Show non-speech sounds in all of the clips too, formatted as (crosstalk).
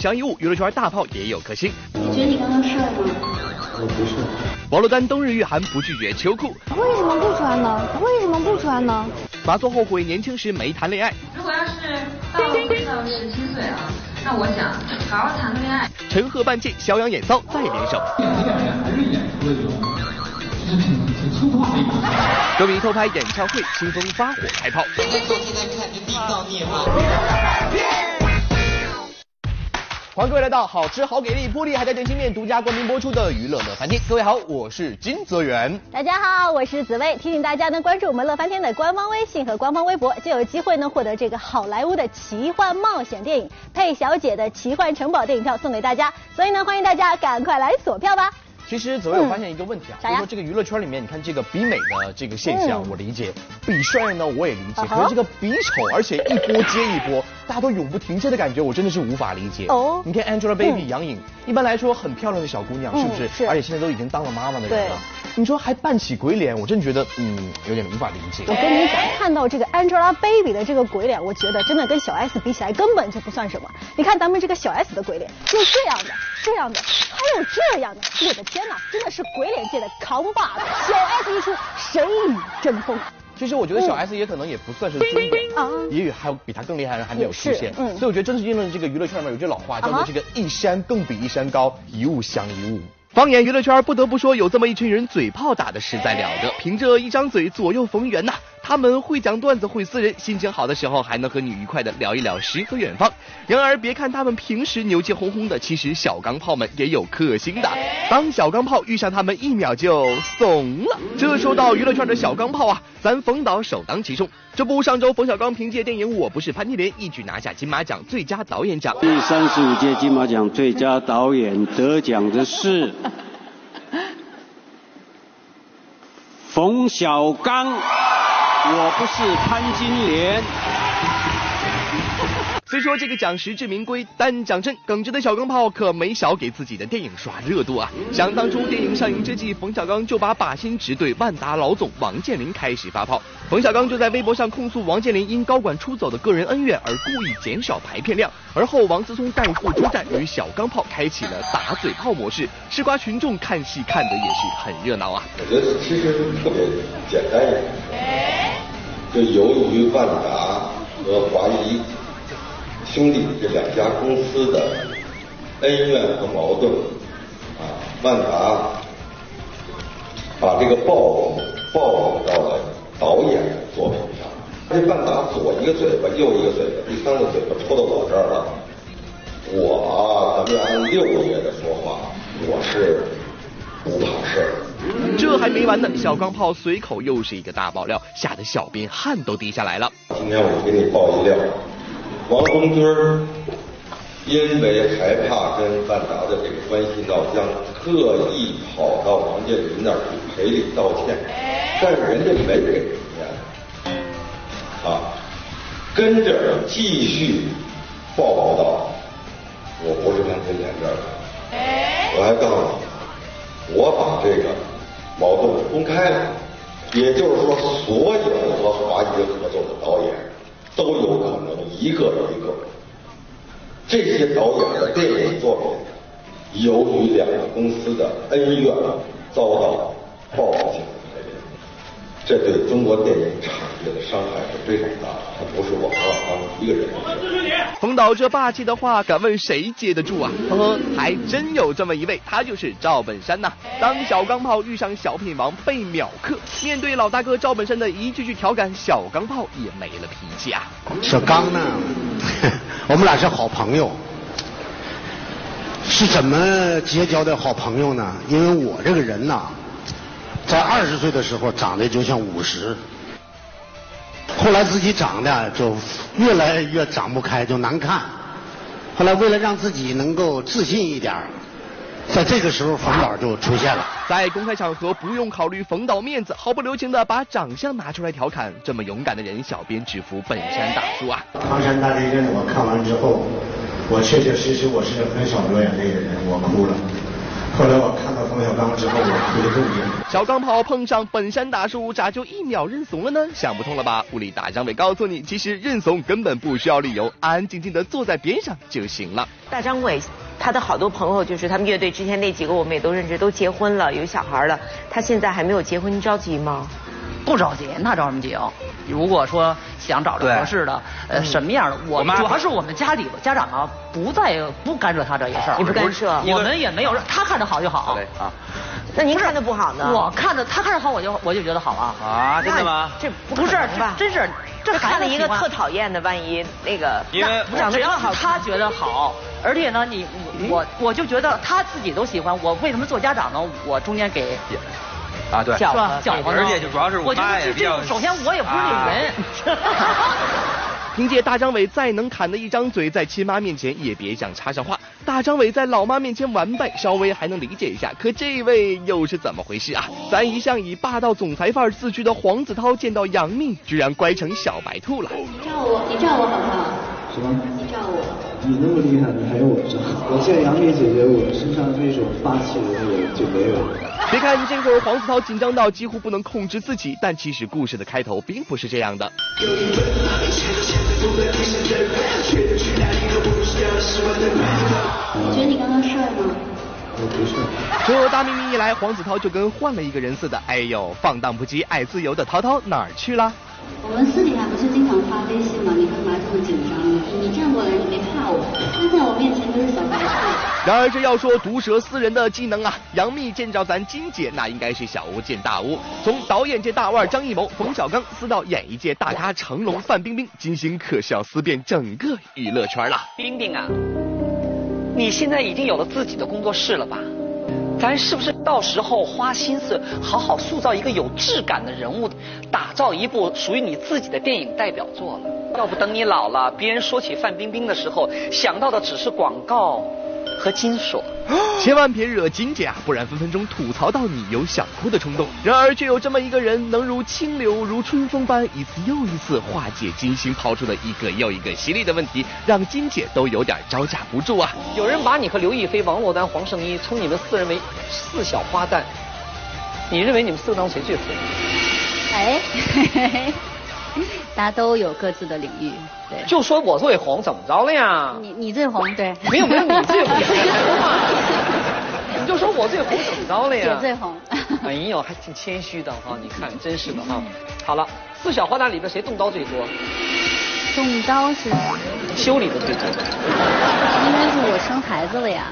一物降一物，娱乐圈大炮也有颗星。你觉得你刚刚帅吗？我不是。王珞丹冬日御寒不拒绝秋裤。为什么不穿呢？为什么不穿呢？马座后悔年轻时没谈恋爱。如果要是到到十七岁啊，那我想好好谈个恋爱。陈赫半戒，肖阳演骚再联手。还是演出的这种，就是挺挺粗犷的一种。歌迷偷拍演唱会，清风发火开炮。欢迎各位来到好吃好给力、玻璃还带点心面独家冠名播出的娱乐乐翻天。各位好，我是金泽源。大家好，我是紫薇。提醒大家呢，关注我们乐翻天的官方微信和官方微博，就有机会呢获得这个好莱坞的奇幻冒险电影《佩小姐的奇幻城堡》电影票送给大家。所以呢，欢迎大家赶快来锁票吧。其实紫薇，我发现一个问题啊，就是说这个娱乐圈里面，你看这个比美的这个现象，我理解；比帅呢，我也理解。可是这个比丑，而且一波接一波，大家都永不停歇的感觉，我真的是无法理解。哦，你看 Angelababy 杨颖，一般来说很漂亮的小姑娘，是不是？是。而且现在都已经当了妈妈的人了。你说还扮起鬼脸，我真觉得嗯有点无法理解。我跟你讲，看到这个 Angelababy 的这个鬼脸，我觉得真的跟小 S 比起来根本就不算什么。你看咱们这个小 S 的鬼脸，就这样的，这样的，还有这样的，我的天哪，真的是。鬼脸界的扛把子，小 S 一出，谁与争锋？其实我觉得小 S 也可能也不算是尊点啊，也许还有比他更厉害的人还没有出现。所以我觉得真是应了这个娱乐圈里面有句老话，叫做这个一山更比一山高，一物降一物。放眼娱乐圈，不得不说有这么一群人，嘴炮打的实在了得，凭着一张嘴左右逢源呐。他们会讲段子，会撕人，心情好的时候还能和你愉快的聊一聊诗和远方。然而，别看他们平时牛气哄哄的，其实小钢炮们也有克星的。(laughs) 当小钢炮遇上他们，一秒就怂了。这说到娱乐圈的小钢炮啊，咱冯导首当其冲。这不，上周冯小刚凭借电影《我不是潘金莲》一举拿下金马奖最佳导演奖。第三十五届金马奖最佳导演得奖的是冯小刚。我不是潘金莲。虽说这个奖实至名归，但讲真，耿直的小钢炮可没少给自己的电影刷热度啊！想当初电影上映之际，冯小刚就把靶心直对万达老总王健林开始发炮。冯小刚就在微博上控诉王健林因高管出走的个人恩怨而故意减少排片量。而后王思聪带货出战，与小钢炮开启了打嘴炮模式，吃瓜群众看戏看的也是很热闹啊！我觉得其实特别简单就由于万达和华谊。兄弟这两家公司的恩怨和矛盾啊，万达把这个报报到了导演的作品上。这万达左一个嘴巴，右一个嘴巴，第三个嘴巴抽到我这儿了。我咱们按六爷的说话，我是不怕事儿。这还没完呢，小钢炮随口又是一个大爆料，吓得小编汗都滴下来了。今天我给你爆一料。王东军儿因为害怕跟万达的这个关系闹僵，特意跑到王健林那儿去赔礼道歉，但是人家没给钱，啊，跟着继续报道，我不是潘金莲这儿的，我还告诉你，我把这个矛盾公开了，也就是说，所有和华谊合作的导演。都有可能一个一个，这些导演的电影作品，由于两个公司的恩怨，遭到报复性，这对中国电影产业的伤害是非常大的。它不是我冯小刚一个人。冯导这霸气的话，敢问谁接得住啊？呵呵，还真有这么一位，他就是赵本山呐。当小钢炮遇上小品王被秒克，面对老大哥赵本山的一句句调侃，小钢炮也没了脾气啊。小刚呢，我们俩是好朋友，是怎么结交的好朋友呢？因为我这个人呐，在二十岁的时候长得就像五十。后来自己长得就越来越长不开，就难看。后来为了让自己能够自信一点，在这个时候冯导就出现了。在公开场合不用考虑冯导面子，毫不留情的把长相拿出来调侃，这么勇敢的人，小编只服本山大叔啊！唐山大地震我看完之后，我确确实实我是很少流眼泪的人，我哭了。后来我看到冯小刚之后，我特别震惊。小钢炮碰上本山大叔，咋就一秒认怂了呢？想不通了吧？物理大张伟告诉你，其实认怂根本不需要理由，安安静静的坐在边上就行了。大张伟，他的好多朋友就是他们乐队之前那几个，我们也都认识，都结婚了，有小孩了。他现在还没有结婚，你着急吗？不着急，那着什么急啊？如果说想找着合适的，呃，什么样的？我主要是我们家里家长啊，不再不干涉他这些事儿。你不干涉，我们也没有，他看着好就好。啊，那您看着不好呢？我看着他看着好，我就我就觉得好啊。啊，真的吗？这不是吧？真是，这看了一个特讨厌的，万一那个因为只要他觉得好，而且呢，你我我就觉得他自己都喜欢，我为什么做家长呢？我中间给。啊，对，是吧？而且就主要是我妈也比较。首先我也不是那种人。(laughs) 凭借大张伟再能侃的一张嘴，在亲妈面前也别想插上话。大张伟在老妈面前完败，稍微还能理解一下。可这位又是怎么回事啊？咱一向以霸道总裁范儿自居的黄子韬，见到杨幂居然乖成小白兔了。你照我，你照我好不好？什么？你照我。你那么厉害，你还有我照？我见杨幂姐姐，我身上那种霸气的那个就没有了。别看这会儿黄子韬紧张到几乎不能控制自己，但其实故事的开头并不是这样的。你觉得你刚刚帅吗？我不帅。这大秘密一来，黄子韬就跟换了一个人似的。哎呦，放荡不羁、爱自由的涛涛哪儿去了？我们私底下不是经常发微信吗？你干嘛这么紧张？你你站过来，你别怕我？他在我面前都是小白兔。(laughs) 然而这要说毒舌撕人的技能啊，杨幂见着咱金姐那应该是小巫见大巫。从导演界大腕张艺谋、冯小刚撕到演艺界大咖成龙、范冰冰，金星可是要撕遍整个娱乐圈了。冰冰啊，你现在已经有了自己的工作室了吧？咱是不是到时候花心思好好塑造一个有质感的人物，打造一部属于你自己的电影代表作了？要不等你老了，别人说起范冰冰的时候，想到的只是广告。和金锁，(gasps) 千万别惹金姐啊，不然分分钟吐槽到你有想哭的冲动。然而，却有这么一个人，能如清流、如春风般一次又一次化解金星抛出的一个又一个犀利的问题，让金姐都有点招架不住啊！有人把你和刘亦菲、王珞丹、黄圣依称你们四人为四小花旦，你认为你们四个当中谁最红？哎。(laughs) (laughs) 大家都有各自的领域，对。就说我最红，怎么着了呀？你你最红，对。没有没有，你最红。(laughs) 你就说我最红，怎么着了呀？我最红。(laughs) 哎呦，还挺谦虚的哈，你看，真是的哈。好了，四小花旦里边谁动刀最多？动刀是修理的最多。应该是我生孩子了呀。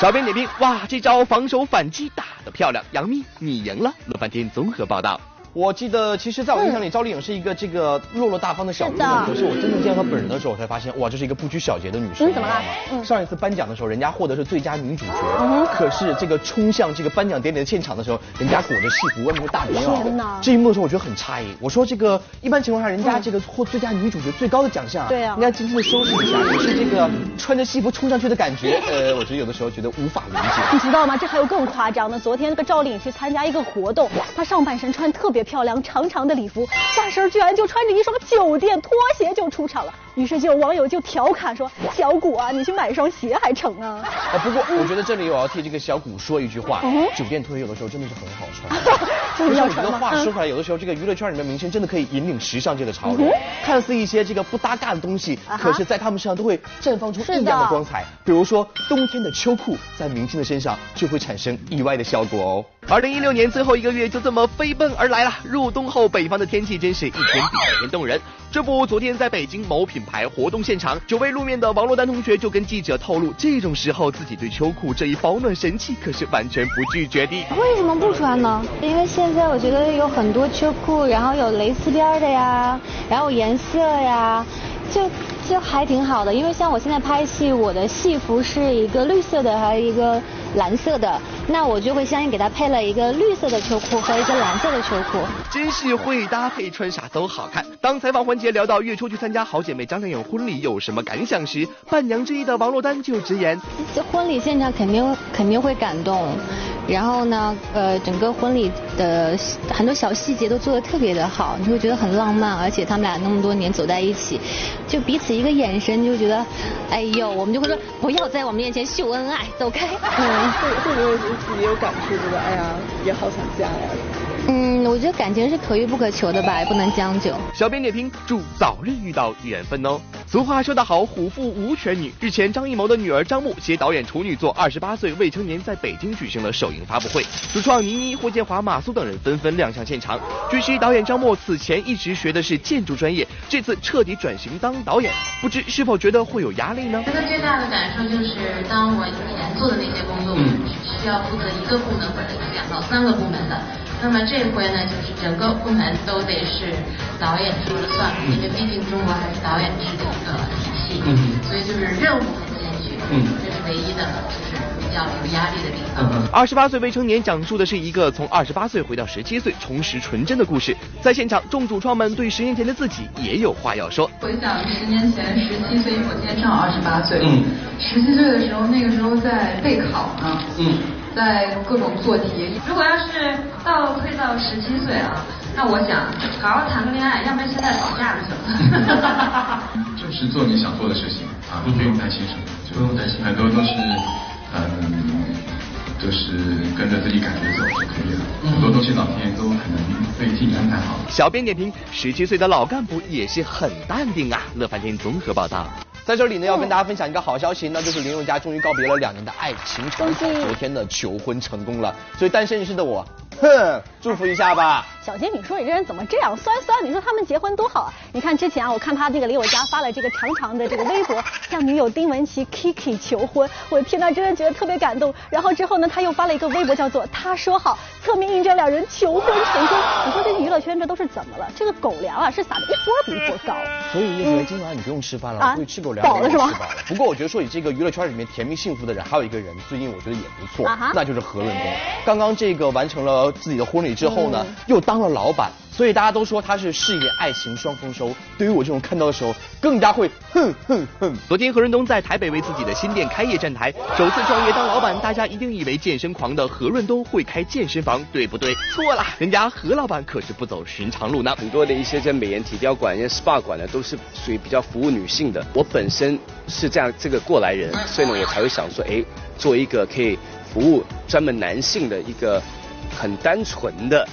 小编点评：哇，这招防守反击打得漂亮，杨幂你赢了。乐翻天综合报道。我记得，其实在我印象里，赵丽颖是一个这个落落大方的小姑娘。可是我真正见到她本人的时候，我才发现，哇，这是一个不拘小节的女生。嗯，怎么了？嗯，上一次颁奖的时候，人家获得是最佳女主角。嗯。可是这个冲向这个颁奖典礼的现场的时候，人家裹着戏服，外面是大棉袄。这一幕的时候，我觉得很诧异。我说这个一般情况下，人家这个获最佳女主角最高的奖项，对啊，应该精心的收拾一下。可是这个穿着戏服冲上去的感觉，(laughs) 呃，我觉得有的时候觉得无法理解。你知道吗？这还有更夸张的。昨天那个赵丽颖去参加一个活动，她上半身穿特别漂亮，长长。的礼服，下身居然就穿着一双酒店拖鞋就出场了。于是就有网友就调侃说：“小谷啊，你去买双鞋还成啊？”啊，不过我觉得这里我要替这个小谷说一句话：酒店拖鞋有的时候真的是很好穿。(laughs) 就是要穿话说出来，有的时候这个娱乐圈里面明星真的可以引领时尚界的潮流。看似一些这个不搭嘎的东西，可是在他们身上都会绽放出异样的光彩。比如说冬天的秋裤，在明星的身上就会产生意外的效果哦。二零一六年最后一个月就这么飞奔而来了。入冬后，北方的天气真是一天比一天动人。这不，昨天在北京某品牌活动现场，久未露面的王珞丹同学就跟记者透露，这种时候自己对秋裤这一保暖神器可是完全不拒绝的。为什么不穿呢？因为现在我觉得有很多秋裤，然后有蕾丝边的呀，然后颜色呀，就就还挺好的。因为像我现在拍戏，我的戏服是一个绿色的，还有一个。蓝色的，那我就会相应给他配了一个绿色的秋裤和一个蓝色的秋裤。真是会搭配，穿啥都好看。当采访环节聊到月初去参加好姐妹张靓颖婚礼有什么感想时，伴娘之一的王珞丹就直言：这婚礼现场肯定肯定会感动，然后呢，呃，整个婚礼的很多小细节都做得特别的好，你会觉得很浪漫，而且他们俩那么多年走在一起，就彼此一个眼神就觉得，哎呦，我们就会说不要在我们面前秀恩爱，走开。嗯，会会不会自己也有感触，觉得哎呀，也好想家呀？嗯，我觉得感情是可遇不可求的吧，也不能将就。小编点评：祝早日遇到缘分哦。俗话说得好，虎父无犬女。日前，张艺谋的女儿张牧携导演处女作《二十八岁未成年》在北京举行了首映发布会，主创倪妮、霍建华、马苏等人纷纷亮相现场。据悉，导演张牧此前一直学的是建筑专业，这次彻底转型当导演，不知是否觉得会有压力呢？觉得最大的感受就是，当我以前做的那些工作，需要负责一个部门或者两到三个部门的。那么这回呢，就是整个部门都得是导演说了算，因为毕竟中国还是导演制的一个体系，所以就是任务很艰巨，这是唯一的，就是比较有压力的地方。二十八岁未成年讲述的是一个从二十八岁回到十七岁重拾纯真的故事。在现场，众主创们对十年前的自己也有话要说。回想十年前十七岁，我今年正好二十八岁，嗯，十七岁的时候，那个时候在备考呢，嗯。在各种做题。如果要是倒退到十七岁啊，那我想好好谈个恋爱，要不然现在早嫁就行了。就是做你想做的事情啊，不用担心什么，不用担心，很多都是嗯，就是跟着自己感觉走就可以了。很多东西老天都可能会替你安排好。小编点评：十七岁的老干部也是很淡定啊。乐翻天综合报道。在这里呢，要跟大家分享一个好消息，那就是林宥嘉终于告别了两年的爱情长跑，昨天的求婚成功了，所以单身一世的我。哼，祝福一下吧。小杰，你说你这人怎么这样酸酸？你说他们结婚多好啊！你看之前啊，我看他那个林宥嘉发了这个长长的这个微博，向女友丁文琪 Kiki 求婚。我的天呐，真的觉得特别感动。然后之后呢，他又发了一个微博，叫做他说好，侧面印证两人求婚成功。你说这娱乐圈这都是怎么了？这个狗粮啊，是撒的一波比一波高。(laughs) 所以叶子今晚你不用吃饭了，可以吃狗粮。饱了是吗？不过我觉得说你这个娱乐圈里面甜蜜幸福的人，还有一个人最近我觉得也不错，那就是何润东。刚刚这个完成了自己的婚礼之后呢，又当了老板。所以大家都说他是事业爱情双丰收。对于我这种看到的时候，更加会哼哼哼。昨天何润东在台北为自己的新店开业站台，首次创业当老板，大家一定以为健身狂的何润东会开健身房，对不对？错了，人家何老板可是不走寻常路呢。很多的一些在美颜体雕馆、一些 SPA 馆呢，都是属于比较服务女性的。我本身是这样这个过来人，所以呢，我才会想说，哎，做一个可以服务专门男性的一个。很单纯的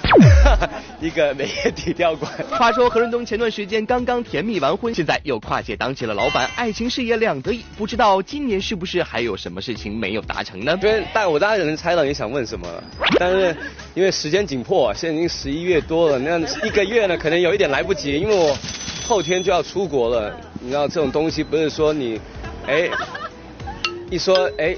(laughs) 一个美业体雕馆。话说何润东前段时间刚刚甜蜜完婚，现在又跨界当起了老板，爱情事业两得意。不知道今年是不是还有什么事情没有达成呢？对，但我大概能猜到你想问什么了。但是因为时间紧迫，现在已经十一月多了，那一个月呢可能有一点来不及，因为我后天就要出国了。你知道这种东西不是说你，哎，一说哎，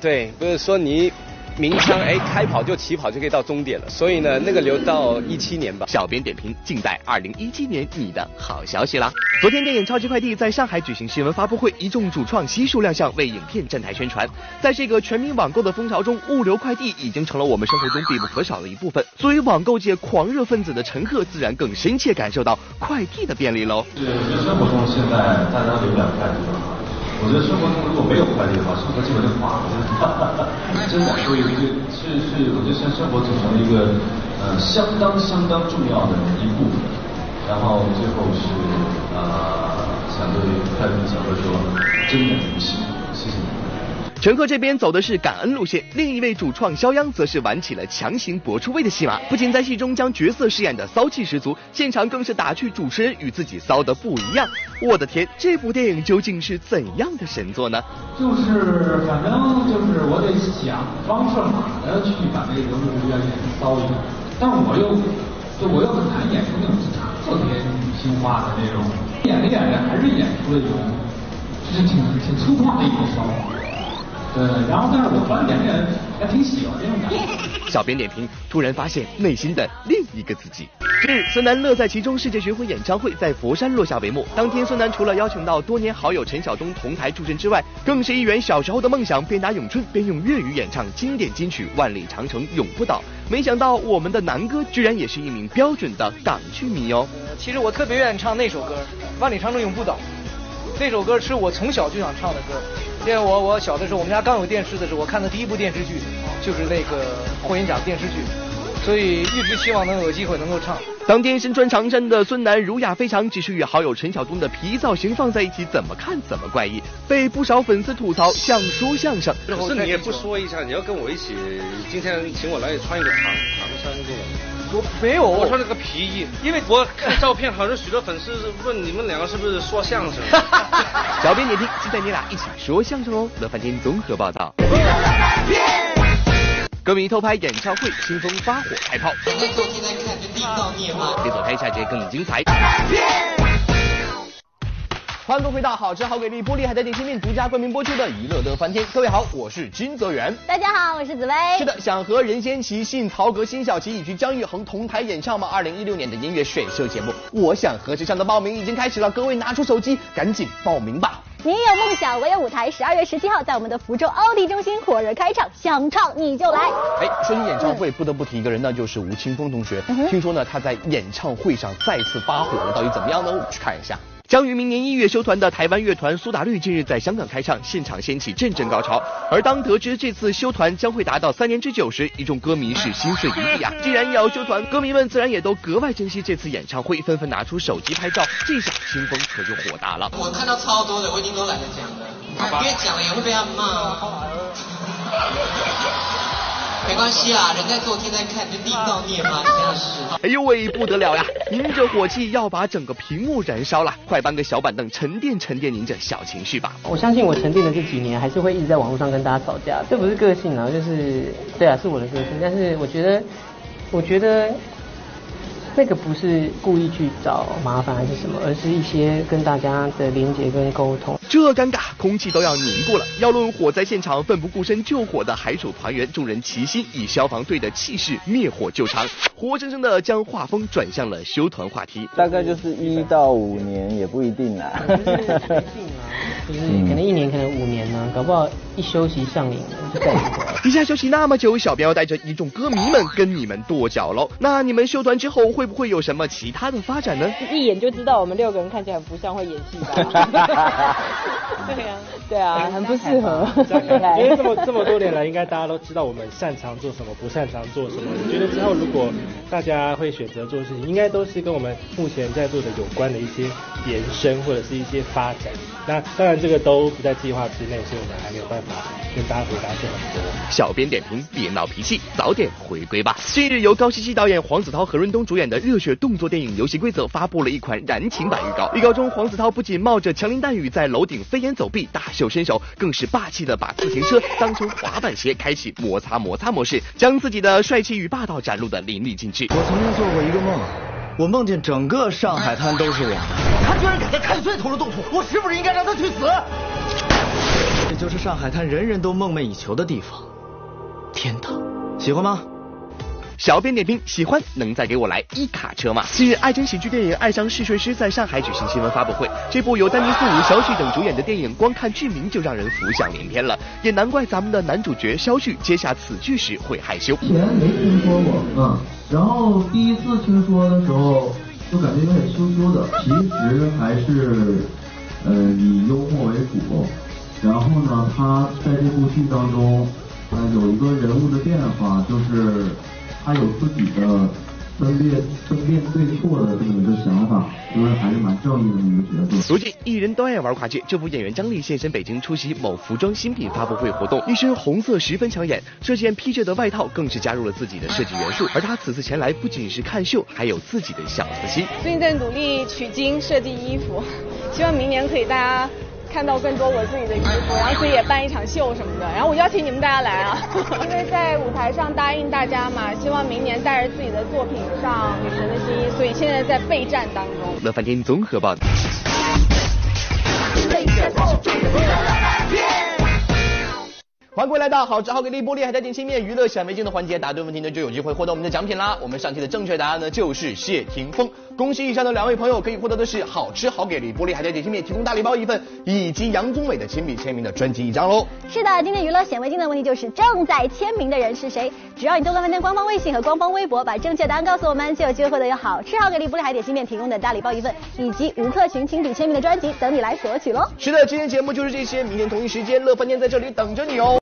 对，不是说你。鸣枪，哎，开跑就起跑就可以到终点了，所以呢，那个留到一七年吧。小编点评：静待二零一七年你的好消息啦。昨天电影《超级快递》在上海举行新闻发布会，一众主创悉数亮相为影片站台宣传。在这个全民网购的风潮中，物流快递已经成了我们生活中必不可少的一部分。作为网购界狂热分子的陈赫，自然更深切感受到快递的便利喽。是生活中现在大家流量快递我觉得生活中如果没有快递的话，生活基本就垮了。真的，所以是是是，我觉得现在生活组成了一个呃相当相当重要的一部分。然后最后是呃想对快递小哥说，真的不谢，谢谢你。陈赫这边走的是感恩路线，另一位主创肖央则是玩起了强行搏出位的戏码，不仅在戏中将角色饰演的骚气十足，现场更是打趣主持人与自己骚的不一样。我的天，这部电影究竟是怎样的神作呢？就是反正就是我得想方设法的去把这个人物要演骚一点，但我又就我又很难演出那种特别女性化的那种，演着演着还是演出了一种就是挺挺粗犷的一种骚。对，然后但是我发现两个人还挺喜欢这种感觉。小编点评：突然发现内心的另一个自己。近日，孙楠乐在其中世界巡回演唱会在佛山落下帷幕。当天，孙楠除了邀请到多年好友陈晓东同台助阵之外，更是一圆小时候的梦想，边打咏春边用粤语演唱经典金曲《万里长城永不倒》。没想到我们的南哥居然也是一名标准的港剧迷哦。其实我特别愿意唱那首歌《万里长城永不倒》。那首歌是我从小就想唱的歌，因为我我小的时候，我们家刚有电视的时候，我看的第一部电视剧就是那个霍元甲电视剧，所以一直希望能有机会能够唱。当天身穿长衫的孙楠儒雅非常，只是与好友陈晓东的皮造型放在一起，怎么看怎么怪异，被不少粉丝吐槽像说相声。是你也不说一下，你要跟我一起，今天请我来穿一个长长衫过来。我没有，我穿了个皮衣，因为我看照片，好像许多粉丝问你们两个是不是说相声。(laughs) 小编点评：期待你俩一起说相声哦。乐翻天综合报道。歌迷偷拍演唱会，清风发火开炮。别走开，下节更精彩。欢迎回到好吃好给力玻璃海苔点心面独家冠名播出的娱乐乐翻天。各位好，我是金泽源。大家好，我是紫薇。是的，想和任贤齐、信曹格、辛晓琪以及姜育恒同台演唱吗？二零一六年的音乐选秀节目《我想和谁唱》的报名已经开始了，各位拿出手机，赶紧报名吧。你有梦想，我有舞台。十二月十七号，在我们的福州奥迪中心火热开唱，想唱你就来。哎，说起演唱会，不得不提一个人，那就是吴青峰同学。听说呢，他在演唱会上再次发火了，到底怎么样呢？我们去看一下。将于明年一月休团的台湾乐团苏打绿近日在香港开唱，现场掀起阵阵高潮。而当得知这次休团将会达到三年之久时，一众歌迷是心碎一地啊！既然要休团，歌迷们自然也都格外珍惜这次演唱会，纷纷拿出手机拍照。这下清风可就火大了。我看到超多的，我已经都懒得讲了，因为讲了也会被他骂。没关系啊，人在做天在看，这地道孽吗？真的是。哎呦喂，不得了呀！您这火气要把整个屏幕燃烧了，快搬个小板凳沉淀沉淀您这小情绪吧。我相信我沉淀的这几年，还是会一直在网络上跟大家吵架，这不是个性啊，就是对啊，是我的个性。但是我觉得，我觉得。那个不是故意去找麻烦还是什么，而是一些跟大家的连接跟沟通。这尴尬，空气都要凝固了。要论火灾现场奋不顾身救火的海手团员，众人齐心以消防队的气势灭火救场，活生生的将画风转向了休团话题。大概就是一到五年也不一定啦。不一定啊，就是可能一年，可能五年呢，搞不好一休息上瘾了就再也不回来。(laughs) 一下休息那么久，小编要带着一众歌迷们跟你们跺脚喽。那你们休团之后会？会不会有什么其他的发展呢？一眼就知道我们六个人看起来很不像会演戏吧？(laughs) 对呀，对啊，很不适合。因为 (laughs) 这么这么多年来，应该大家都知道我们擅长做什么，不擅长做什么。(laughs) 我觉得之后如果大家会选择做事情，应该都是跟我们目前在做的有关的一些延伸或者是一些发展。那当然这个都不在计划之内，所以我们还没有办法跟大家回答这很多。小编点评：别闹脾气，早点回归吧。近日由高希希导演、黄子韬、何润东主演的热血动作电影《游戏规则》发布了一款燃情版预告。预告中，黄子韬不仅冒着枪林弹雨在楼顶飞檐走壁大秀身手，更是霸气的把自行车当成滑板鞋，开启摩擦摩擦模式，将自己的帅气与霸道展露的淋漓尽致。我曾经做过一个梦，我梦见整个上海滩都是我。他居然敢在看碎头的动土，我是不是应该让他去死？这就是上海滩人人都梦寐以求的地方，天堂。喜欢吗？小编点评：喜欢，能再给我来一卡车吗？近日，爱情喜剧电影《爱上试睡师》在上海举行新闻发布会。这部由丹尼斯·吴、小旭等主演的电影，光看剧名就让人浮想联翩了。也难怪咱们的男主角肖旭接下此剧时会害羞。以前没听说过，嗯，然后第一次听说的时候，就感觉有点羞羞的。其实还是，呃，以幽默为主。然后呢，他在这部剧当中，呃，有一个人物的变化，就是。他有自己的分辨分辨对错的这么一个想法，因为还是蛮正义的一个角色。如今艺人都爱玩跨界，这部演员张力现身北京出席某服装新品发布会活动，一身红色十分抢眼，这件披着的外套更是加入了自己的设计元素。而他此次前来不仅是看秀，还有自己的小私心。最近在努力取经设计衣服，希望明年可以大家。看到更多我自己的衣服，然后自己也办一场秀什么的，然后我邀请你们大家来啊，(laughs) 因为在舞台上答应大家嘛，希望明年带着自己的作品上女神的新衣，所以现在在备战当中。乐翻天综合报道。欢迎各位来到好吃好给力玻璃海苔点心面娱乐显微镜的环节，答对问题呢就有机会获得我们的奖品啦。我们上期的正确答案呢就是谢霆锋，恭喜以上的两位朋友可以获得的是好吃好给力玻璃海苔点心面提供大礼包一份，以及杨宗纬的亲笔签名的专辑一张喽。是的，今天娱乐显微镜的问题就是正在签名的人是谁？只要你登录饭店官方微信和官方微博，把正确答案告诉我们，就有机会获得有好吃好给力玻璃海点心面提供的大礼包一份，以及吴克群亲笔签名的专辑等你来索取喽。是的，今天节目就是这些，明天同一时间乐饭店在这里等着你哦。